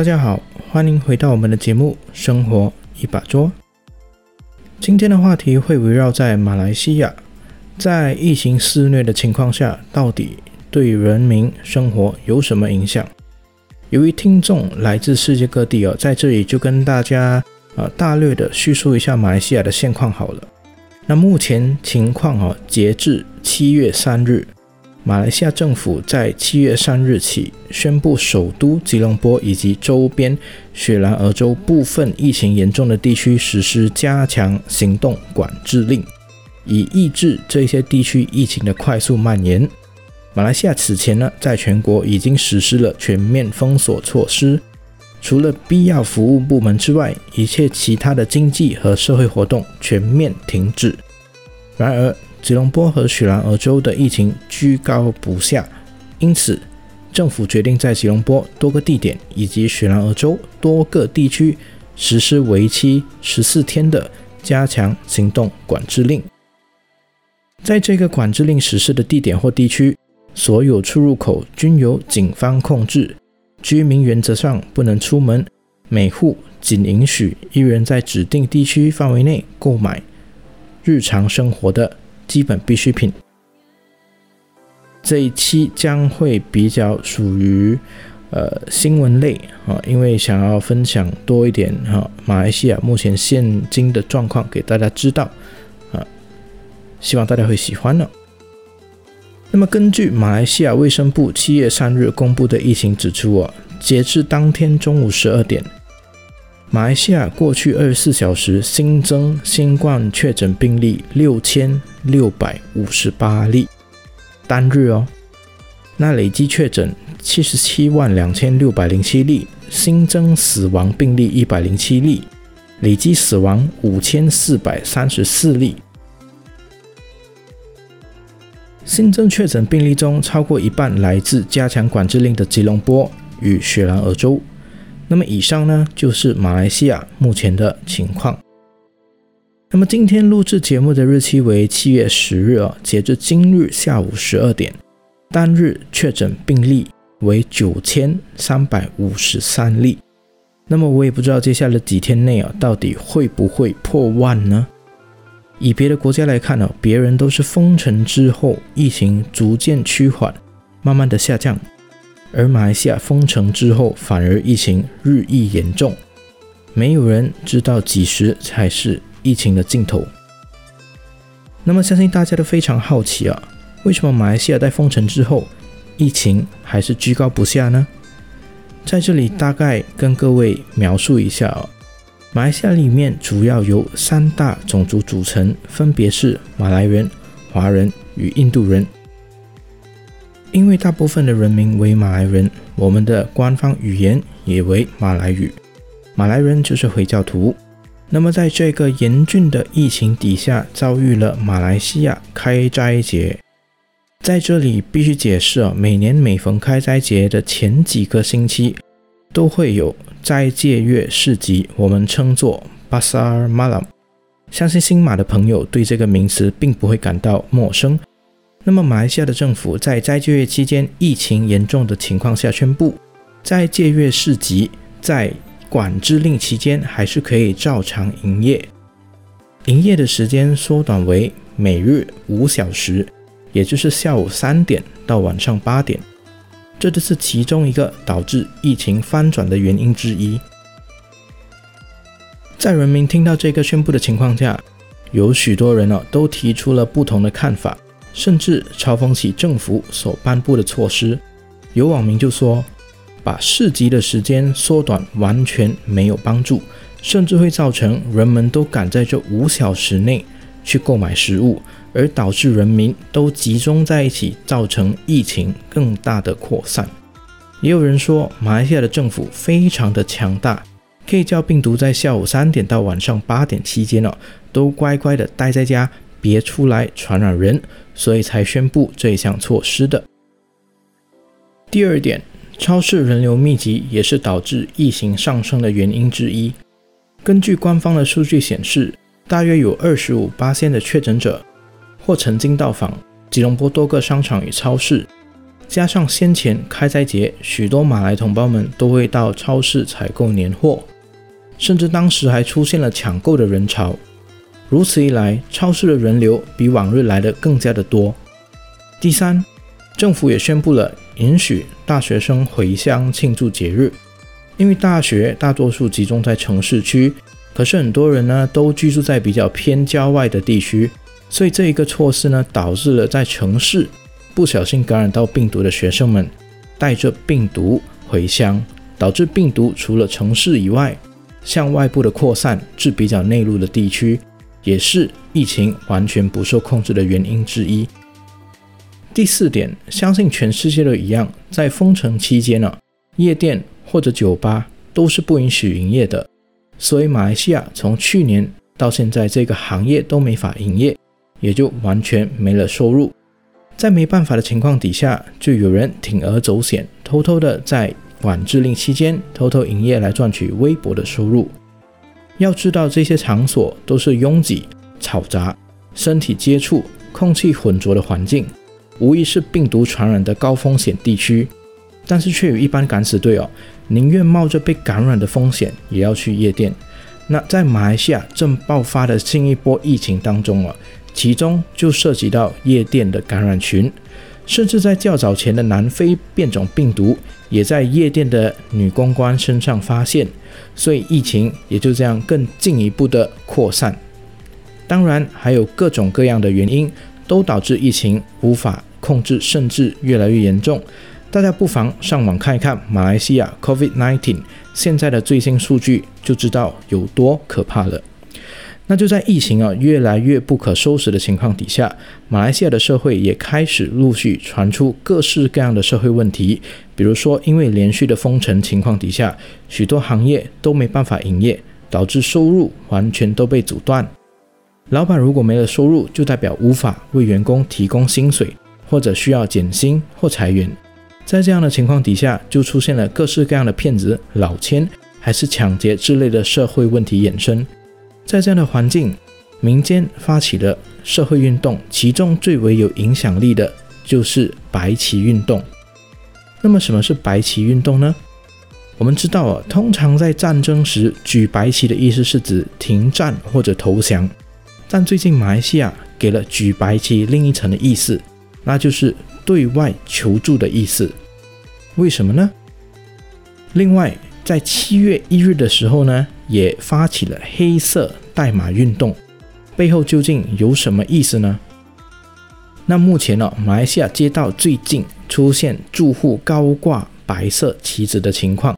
大家好，欢迎回到我们的节目《生活一把桌》。今天的话题会围绕在马来西亚，在疫情肆虐的情况下，到底对人民生活有什么影响？由于听众来自世界各地哦，在这里就跟大家呃大略的叙述一下马来西亚的现况好了。那目前情况哦，截至七月三日。马来西亚政府在七月三日起宣布，首都吉隆坡以及周边雪兰莪州部分疫情严重的地区实施加强行动管制令，以抑制这些地区疫情的快速蔓延。马来西亚此前呢，在全国已经实施了全面封锁措施，除了必要服务部门之外，一切其他的经济和社会活动全面停止。然而，吉隆坡和雪兰莪州的疫情居高不下，因此政府决定在吉隆坡多个地点以及雪兰莪州多个地区实施为期十四天的加强行动管制令。在这个管制令实施的地点或地区，所有出入口均由警方控制，居民原则上不能出门，每户仅允许一人在指定地区范围内购买日常生活的。基本必需品。这一期将会比较属于呃新闻类啊，因为想要分享多一点哈马来西亚目前现今的状况给大家知道啊，希望大家会喜欢呢。那么根据马来西亚卫生部七月三日公布的疫情指出啊，截至当天中午十二点。马来西亚过去二十四小时新增新冠确诊病例六千六百五十八例，单日哦。那累计确诊七十七万两千六百零七例，新增死亡病例一百零七例，累计死亡五千四百三十四例。新增确诊病例中，超过一半来自加强管制令的吉隆坡与雪兰莪州。那么以上呢，就是马来西亚目前的情况。那么今天录制节目的日期为七月十日啊，截至今日下午十二点，单日确诊病例为九千三百五十三例。那么我也不知道接下来几天内啊，到底会不会破万呢？以别的国家来看呢，别人都是封城之后疫情逐渐趋缓，慢慢的下降。而马来西亚封城之后，反而疫情日益严重，没有人知道几时才是疫情的尽头。那么，相信大家都非常好奇啊，为什么马来西亚在封城之后，疫情还是居高不下呢？在这里大概跟各位描述一下啊，马来西亚里面主要由三大种族组成，分别是马来人、华人与印度人。因为大部分的人民为马来人，我们的官方语言也为马来语。马来人就是回教徒。那么，在这个严峻的疫情底下，遭遇了马来西亚开斋节。在这里必须解释啊，每年每逢开斋节的前几个星期，都会有斋戒月市集，我们称作 Basar Malam。相信新马的朋友对这个名词并不会感到陌生。那么，马来西亚的政府在斋戒月期间疫情严重的情况下，宣布斋戒月市集在管制令期间还是可以照常营业，营业的时间缩短为每日五小时，也就是下午三点到晚上八点。这就是其中一个导致疫情翻转的原因之一。在人民听到这个宣布的情况下，有许多人呢都提出了不同的看法。甚至嘲讽起政府所颁布的措施，有网民就说，把市集的时间缩短完全没有帮助，甚至会造成人们都赶在这五小时内去购买食物，而导致人民都集中在一起，造成疫情更大的扩散。也有人说，马来西亚的政府非常的强大，可以叫病毒在下午三点到晚上八点期间呢，都乖乖的待在家。别出来传染人，所以才宣布这项措施的。第二点，超市人流密集也是导致疫情上升的原因之一。根据官方的数据显示，大约有二十五八的确诊者或曾经到访吉隆坡多个商场与超市，加上先前开斋节，许多马来同胞们都会到超市采购年货，甚至当时还出现了抢购的人潮。如此一来，超市的人流比往日来的更加的多。第三，政府也宣布了允许大学生回乡庆祝节日，因为大学大多数集中在城市区，可是很多人呢都居住在比较偏郊外的地区，所以这一个措施呢导致了在城市。不小心感染到病毒的学生们带着病毒回乡，导致病毒除了城市以外向外部的扩散至比较内陆的地区，也是疫情完全不受控制的原因之一。第四点，相信全世界都一样，在封城期间呢，夜店或者酒吧都是不允许营业的，所以马来西亚从去年到现在这个行业都没法营业，也就完全没了收入。在没办法的情况底下，就有人铤而走险，偷偷的在管制令期间偷偷营业来赚取微薄的收入。要知道，这些场所都是拥挤、嘈杂、身体接触、空气浑浊的环境，无疑是病毒传染的高风险地区。但是却有一般敢死队哦，宁愿冒着被感染的风险，也要去夜店。那在马来西亚正爆发的新一波疫情当中啊。其中就涉及到夜店的感染群，甚至在较早前的南非变种病毒也在夜店的女公关身上发现，所以疫情也就这样更进一步的扩散。当然，还有各种各样的原因都导致疫情无法控制，甚至越来越严重。大家不妨上网看一看马来西亚 COVID-19 现在的最新数据，就知道有多可怕了。那就在疫情啊越来越不可收拾的情况底下，马来西亚的社会也开始陆续传出各式各样的社会问题。比如说，因为连续的封城情况底下，许多行业都没办法营业，导致收入完全都被阻断。老板如果没了收入，就代表无法为员工提供薪水，或者需要减薪或裁员。在这样的情况底下，就出现了各式各样的骗子、老千还是抢劫之类的社会问题衍生。在这样的环境，民间发起的社会运动，其中最为有影响力的就是白旗运动。那么，什么是白旗运动呢？我们知道啊，通常在战争时举白旗的意思是指停战或者投降，但最近马来西亚给了举白旗另一层的意思，那就是对外求助的意思。为什么呢？另外，在七月一日的时候呢？也发起了黑色代码运动，背后究竟有什么意思呢？那目前呢，马来西亚街道最近出现住户高挂白色旗子的情况，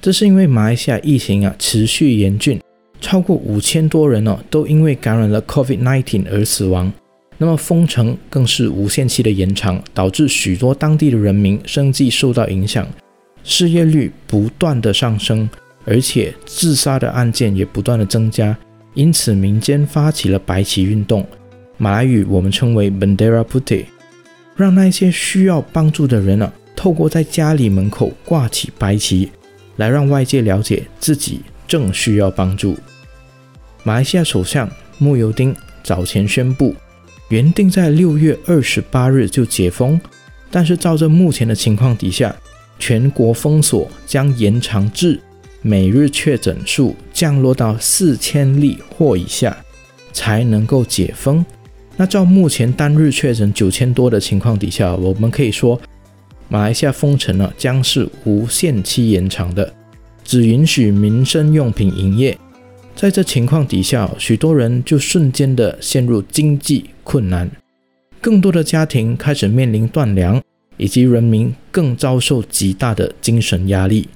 这是因为马来西亚疫情啊持续严峻，超过五千多人哦都因为感染了 COVID-19 而死亡。那么封城更是无限期的延长，导致许多当地的人民生计受到影响，失业率不断的上升。而且自杀的案件也不断的增加，因此民间发起了白旗运动，马来语我们称为 Bendera Putih，让那些需要帮助的人啊，透过在家里门口挂起白旗，来让外界了解自己正需要帮助。马来西亚首相慕尤丁早前宣布，原定在六月二十八日就解封，但是照着目前的情况底下，全国封锁将延长至。每日确诊数降落到四千例或以下，才能够解封。那照目前单日确诊九千多的情况底下，我们可以说，马来西亚封城呢将是无限期延长的，只允许民生用品营业。在这情况底下，许多人就瞬间的陷入经济困难，更多的家庭开始面临断粮，以及人民更遭受极大的精神压力。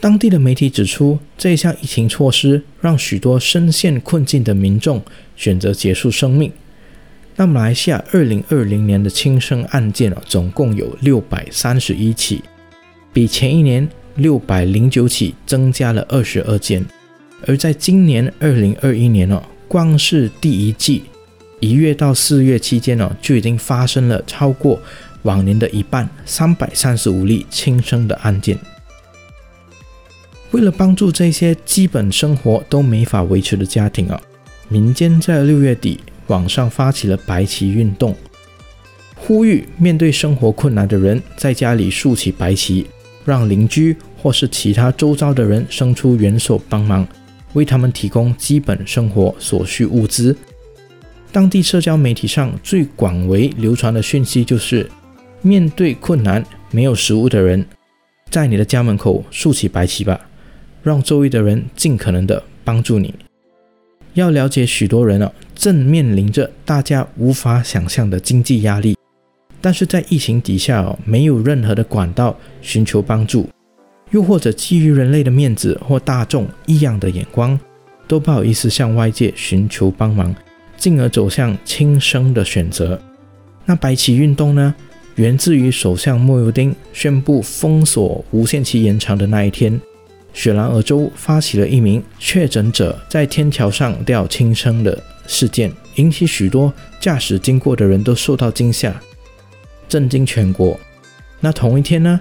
当地的媒体指出，这项疫情措施让许多深陷困境的民众选择结束生命。那马来西亚二零二零年的轻生案件啊，总共有六百三十一起，比前一年六百零九起增加了二十二件。而在今年二零二一年哦，光是第一季一月到四月期间呢，就已经发生了超过往年的一半三百三十五例轻生的案件。为了帮助这些基本生活都没法维持的家庭啊，民间在六月底网上发起了白旗运动，呼吁面对生活困难的人在家里竖起白旗，让邻居或是其他周遭的人伸出援手帮忙，为他们提供基本生活所需物资。当地社交媒体上最广为流传的讯息就是：面对困难、没有食物的人，在你的家门口竖起白旗吧，让周围的人尽可能的帮助你。要了解，许多人啊，正面临着大家无法想象的经济压力，但是在疫情底下哦，没有任何的管道寻求帮助，又或者基于人类的面子或大众异样的眼光，都不好意思向外界寻求帮忙，进而走向轻生的选择。那白旗运动呢，源自于首相莫尤丁宣布封锁无限期延长的那一天。雪兰莪州发起了一名确诊者在天桥上吊轻生的事件，引起许多驾驶经过的人都受到惊吓，震惊全国。那同一天呢，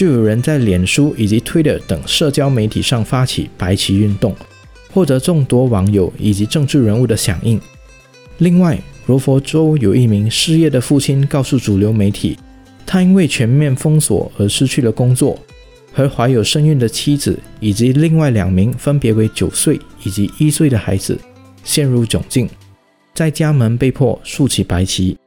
就有人在脸书以及 Twitter 等社交媒体上发起白旗运动，获得众多网友以及政治人物的响应。另外，罗佛州有一名失业的父亲告诉主流媒体，他因为全面封锁而失去了工作。和怀有身孕的妻子以及另外两名分别为九岁以及一岁的孩子陷入窘境，在家门被迫竖起白旗，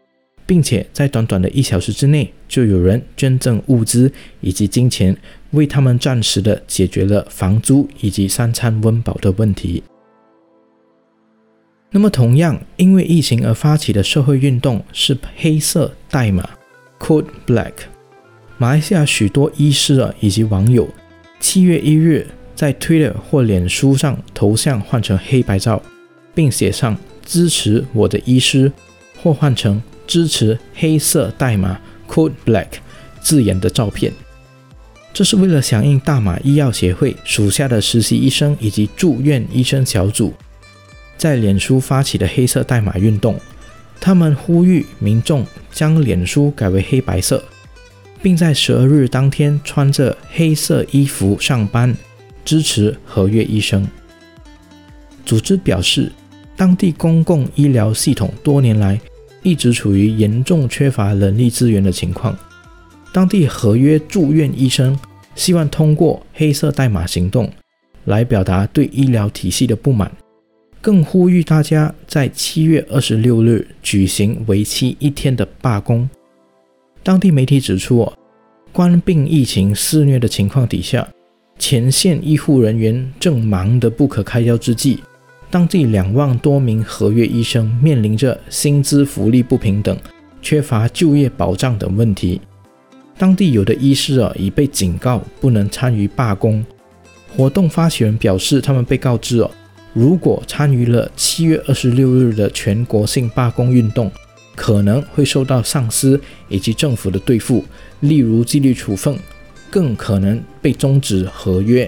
并且在短短的一小时之内，就有人捐赠物资以及金钱，为他们暂时的解决了房租以及三餐温饱的问题。那么，同样因为疫情而发起的社会运动是黑色代码 （Code Black）。马来西亚许多医师啊以及网友，七月一日在 Twitter 或脸书上头像换成黑白照，并写上支持我的医师，或换成支持黑色代码 Code Black 字眼的照片。这是为了响应大马医药协会属下的实习医生以及住院医生小组在脸书发起的黑色代码运动。他们呼吁民众将脸书改为黑白色。并在十二日当天穿着黑色衣服上班，支持合约医生。组织表示，当地公共医疗系统多年来一直处于严重缺乏人力资源的情况。当地合约住院医生希望通过黑色代码行动来表达对医疗体系的不满，更呼吁大家在七月二十六日举行为期一天的罢工。当地媒体指出，冠病疫情肆虐的情况底下，前线医护人员正忙得不可开交之际，当地两万多名合约医生面临着薪资福利不平等、缺乏就业保障等问题。当地有的医师啊已被警告不能参与罢工。活动发起人表示，他们被告知哦，如果参与了七月二十六日的全国性罢工运动。可能会受到上司以及政府的对付，例如纪律处分，更可能被终止合约。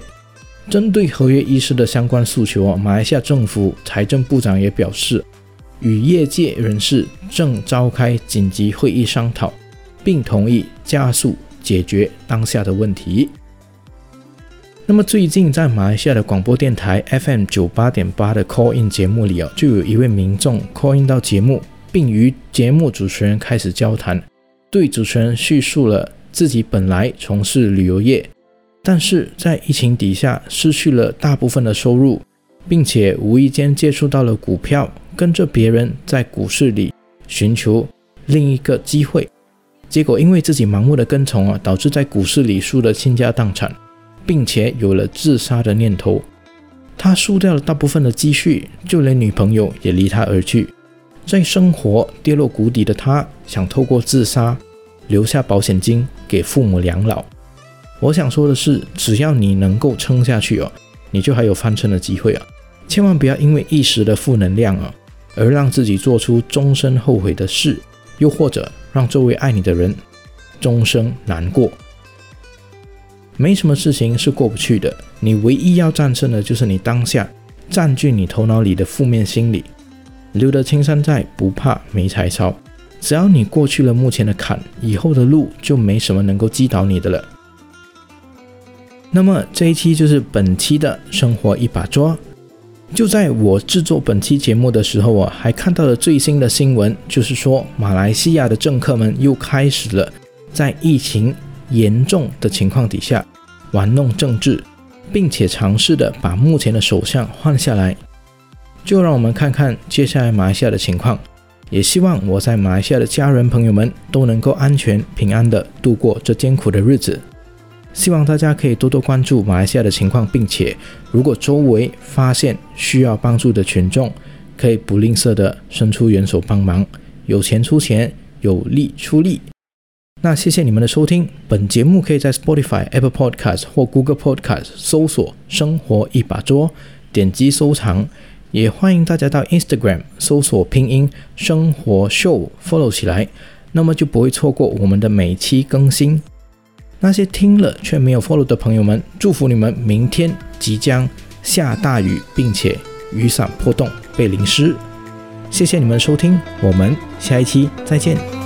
针对合约医师的相关诉求啊，马来西亚政府财政部长也表示，与业界人士正召开紧急会议商讨，并同意加速解决当下的问题。那么最近在马来西亚的广播电台 FM 九八点八的 Call In 节目里啊，就有一位民众 Call In 到节目。并与节目主持人开始交谈，对主持人叙述了自己本来从事旅游业，但是在疫情底下失去了大部分的收入，并且无意间接触到了股票，跟着别人在股市里寻求另一个机会，结果因为自己盲目的跟从啊，导致在股市里输得倾家荡产，并且有了自杀的念头。他输掉了大部分的积蓄，就连女朋友也离他而去。在生活跌落谷底的他，想透过自杀留下保险金给父母养老。我想说的是，只要你能够撑下去哦，你就还有翻身的机会啊！千万不要因为一时的负能量啊，而让自己做出终身后悔的事，又或者让周围爱你的人终生难过。没什么事情是过不去的，你唯一要战胜的就是你当下占据你头脑里的负面心理。留得青山在，不怕没柴烧。只要你过去了目前的坎，以后的路就没什么能够击倒你的了。那么这一期就是本期的生活一把抓。就在我制作本期节目的时候啊，还看到了最新的新闻，就是说马来西亚的政客们又开始了在疫情严重的情况底下玩弄政治，并且尝试的把目前的首相换下来。就让我们看看接下来马来西亚的情况，也希望我在马来西亚的家人朋友们都能够安全平安的度过这艰苦的日子。希望大家可以多多关注马来西亚的情况，并且如果周围发现需要帮助的群众，可以不吝啬的伸出援手帮忙，有钱出钱，有力出力。那谢谢你们的收听，本节目可以在 Spotify、Apple Podcast 或 Google Podcast 搜索“生活一把桌”，点击收藏。也欢迎大家到 Instagram 搜索拼音“生活秀 ”，follow 起来，那么就不会错过我们的每期更新。那些听了却没有 follow 的朋友们，祝福你们明天即将下大雨，并且雨伞破洞被淋湿。谢谢你们收听，我们下一期再见。